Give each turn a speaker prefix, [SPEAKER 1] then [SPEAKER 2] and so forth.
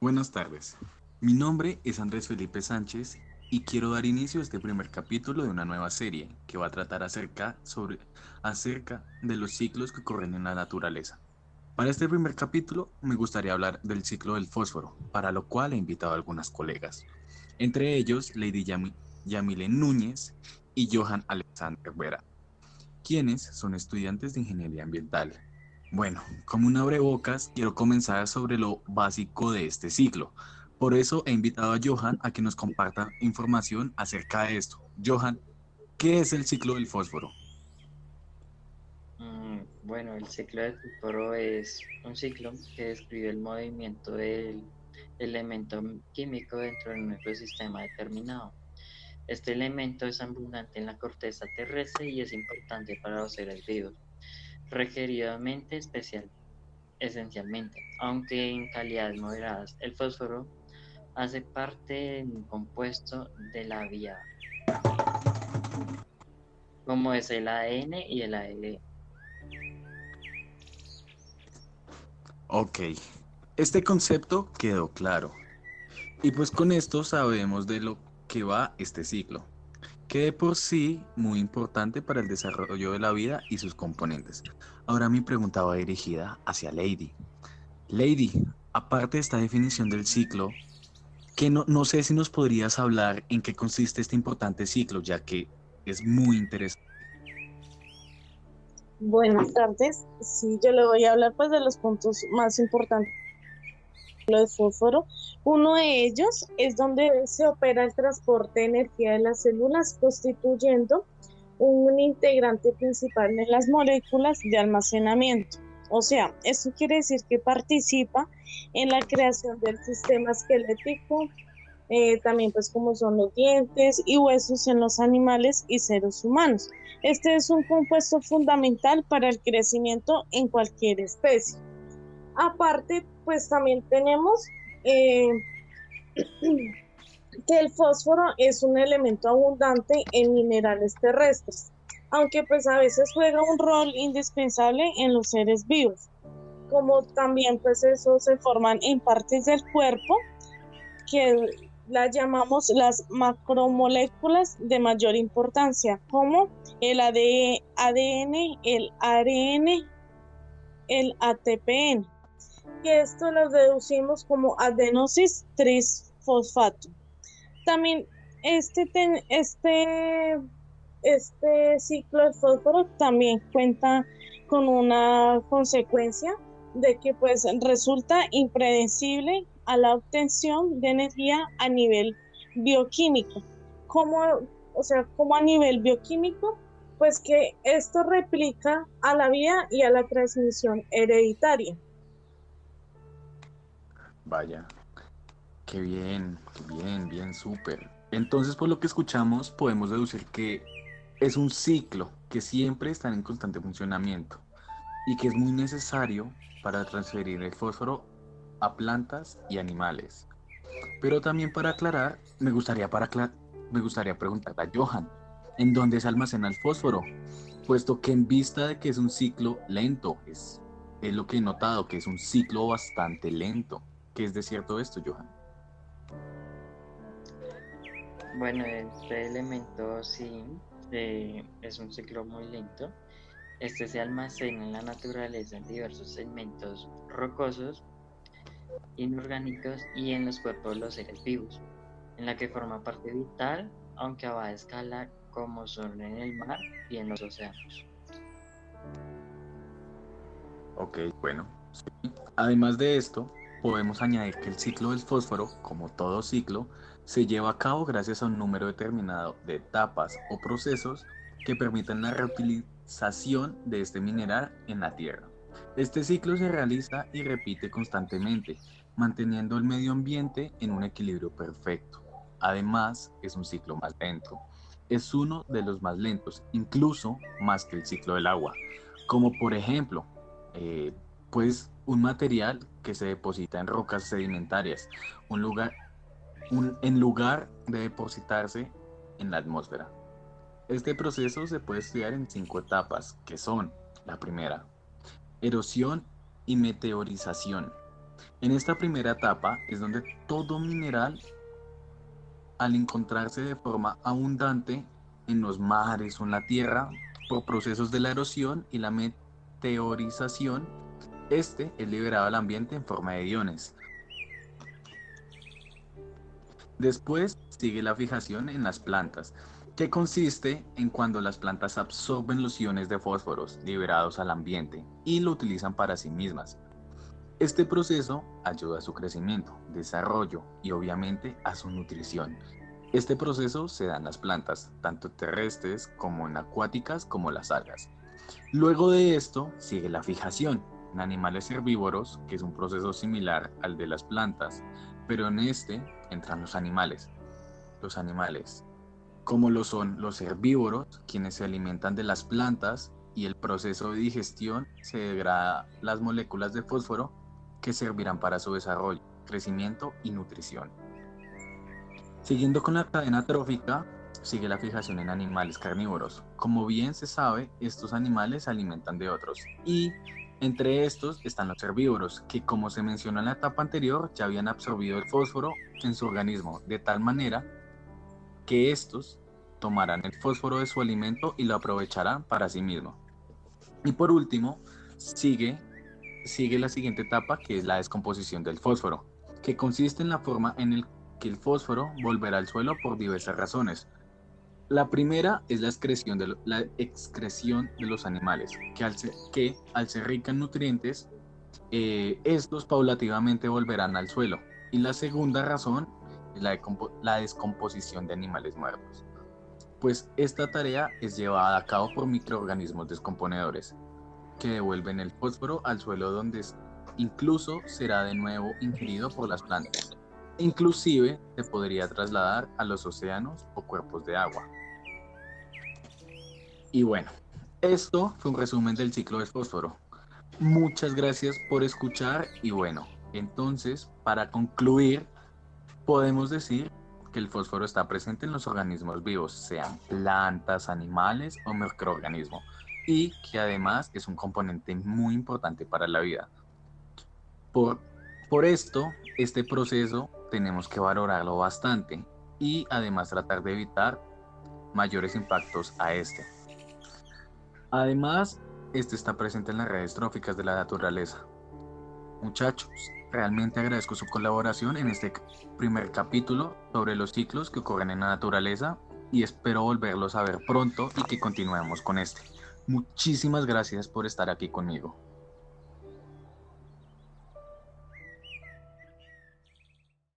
[SPEAKER 1] Buenas tardes. Mi nombre es Andrés Felipe Sánchez y quiero dar inicio a este primer capítulo de una nueva serie que va a tratar acerca, sobre, acerca de los ciclos que ocurren en la naturaleza. Para este primer capítulo me gustaría hablar del ciclo del fósforo, para lo cual he invitado a algunas colegas, entre ellos Lady Yamile Núñez y Johan Alexander Vera, quienes son estudiantes de ingeniería ambiental. Bueno, como un abrebocas, quiero comenzar sobre lo básico de este ciclo, por eso he invitado a Johan a que nos comparta información acerca de esto. Johan, ¿qué es el ciclo del fósforo?
[SPEAKER 2] Mm, bueno, el ciclo del fósforo es un ciclo que describe el movimiento del elemento químico dentro de un ecosistema determinado. Este elemento es abundante en la corteza terrestre y es importante para los seres vivos, requeridamente especial, esencialmente, aunque en calidades moderadas. El fósforo hace parte del compuesto de la vía, como es el ADN y el ALE.
[SPEAKER 1] Ok, este concepto quedó claro. Y pues con esto sabemos de lo que va este ciclo, que de por sí muy importante para el desarrollo de la vida y sus componentes. Ahora mi pregunta va dirigida hacia Lady. Lady, aparte de esta definición del ciclo, que no, no sé si nos podrías hablar en qué consiste este importante ciclo, ya que es muy interesante.
[SPEAKER 3] Buenas tardes. Sí, yo le voy a hablar pues de los puntos más importantes del fósforo. Uno de ellos es donde se opera el transporte de energía de las células, constituyendo un integrante principal en las moléculas de almacenamiento. O sea, esto quiere decir que participa en la creación del sistema esquelético, eh, también pues como son los dientes y huesos en los animales y seres humanos. Este es un compuesto fundamental para el crecimiento en cualquier especie. Aparte, pues también tenemos eh, que el fósforo es un elemento abundante en minerales terrestres aunque pues a veces juega un rol indispensable en los seres vivos, como también pues eso se forman en partes del cuerpo que las llamamos las macromoléculas de mayor importancia, como el ADN, el ARN, el ATPN, que esto lo deducimos como adenosis trisfosfato. También este, este este ciclo de fósforo también cuenta con una consecuencia de que pues resulta impredecible a la obtención de energía a nivel bioquímico. Como, o sea, como a nivel bioquímico, pues que esto replica a la vida y a la transmisión hereditaria.
[SPEAKER 1] Vaya, qué bien, bien, bien, súper. Entonces, por lo que escuchamos, podemos deducir que es un ciclo que siempre está en constante funcionamiento y que es muy necesario para transferir el fósforo a plantas y animales. Pero también para aclarar, me gustaría, para me gustaría preguntar a Johan, ¿en dónde se almacena el fósforo? Puesto que en vista de que es un ciclo lento, es, es lo que he notado, que es un ciclo bastante lento. ¿Qué es de cierto esto, Johan?
[SPEAKER 2] Bueno, este elemento sí es un ciclo muy lento. Este se almacena en la naturaleza en diversos segmentos rocosos, inorgánicos y en los cuerpos de los seres vivos, en la que forma parte vital, aunque a baja escala, como son en el mar y en los océanos.
[SPEAKER 1] Ok, bueno. Además de esto, podemos añadir que el ciclo del fósforo, como todo ciclo, se lleva a cabo gracias a un número determinado de etapas o procesos que permiten la reutilización de este mineral en la Tierra. Este ciclo se realiza y repite constantemente, manteniendo el medio ambiente en un equilibrio perfecto. Además, es un ciclo más lento. Es uno de los más lentos, incluso más que el ciclo del agua, como por ejemplo, eh, pues un material que se deposita en rocas sedimentarias, un lugar en lugar de depositarse en la atmósfera. Este proceso se puede estudiar en cinco etapas, que son la primera, erosión y meteorización. En esta primera etapa es donde todo mineral, al encontrarse de forma abundante en los mares o en la tierra, por procesos de la erosión y la meteorización, este es liberado al ambiente en forma de iones. Después sigue la fijación en las plantas, que consiste en cuando las plantas absorben los iones de fósforos liberados al ambiente y lo utilizan para sí mismas. Este proceso ayuda a su crecimiento, desarrollo y obviamente a su nutrición. Este proceso se da en las plantas, tanto terrestres como en acuáticas como las algas. Luego de esto sigue la fijación en animales herbívoros, que es un proceso similar al de las plantas, pero en este entran los animales. Los animales, como lo son los herbívoros, quienes se alimentan de las plantas y el proceso de digestión se degrada las moléculas de fósforo que servirán para su desarrollo, crecimiento y nutrición. Siguiendo con la cadena trófica, sigue la fijación en animales carnívoros. Como bien se sabe, estos animales se alimentan de otros y entre estos están los herbívoros, que como se mencionó en la etapa anterior, ya habían absorbido el fósforo en su organismo, de tal manera que estos tomarán el fósforo de su alimento y lo aprovecharán para sí mismo. Y por último, sigue sigue la siguiente etapa que es la descomposición del fósforo, que consiste en la forma en la que el fósforo volverá al suelo por diversas razones. La primera es la excreción de, los animales, que al ser, que, rica en nutrientes, eh, estos paulativamente volverán al suelo. Y la segunda razón es la, la descomposición de animales muertos. Pues esta tarea es llevada a cabo por microorganismos descomponedores, que devuelven el fósforo al suelo donde incluso será de nuevo ingerido por las plantas. Inclusive se podría trasladar a los océanos o cuerpos de agua. Y bueno, esto fue un resumen del ciclo del fósforo. Muchas gracias por escuchar y bueno, entonces para concluir podemos decir que el fósforo está presente en los organismos vivos, sean plantas, animales o microorganismos y que además es un componente muy importante para la vida. Por, por esto, este proceso tenemos que valorarlo bastante y además tratar de evitar mayores impactos a este. Además, este está presente en las redes tróficas de la naturaleza. Muchachos, realmente agradezco su colaboración en este primer capítulo sobre los ciclos que ocurren en la naturaleza y espero volverlos a ver pronto y que continuemos con este. Muchísimas gracias por estar aquí conmigo.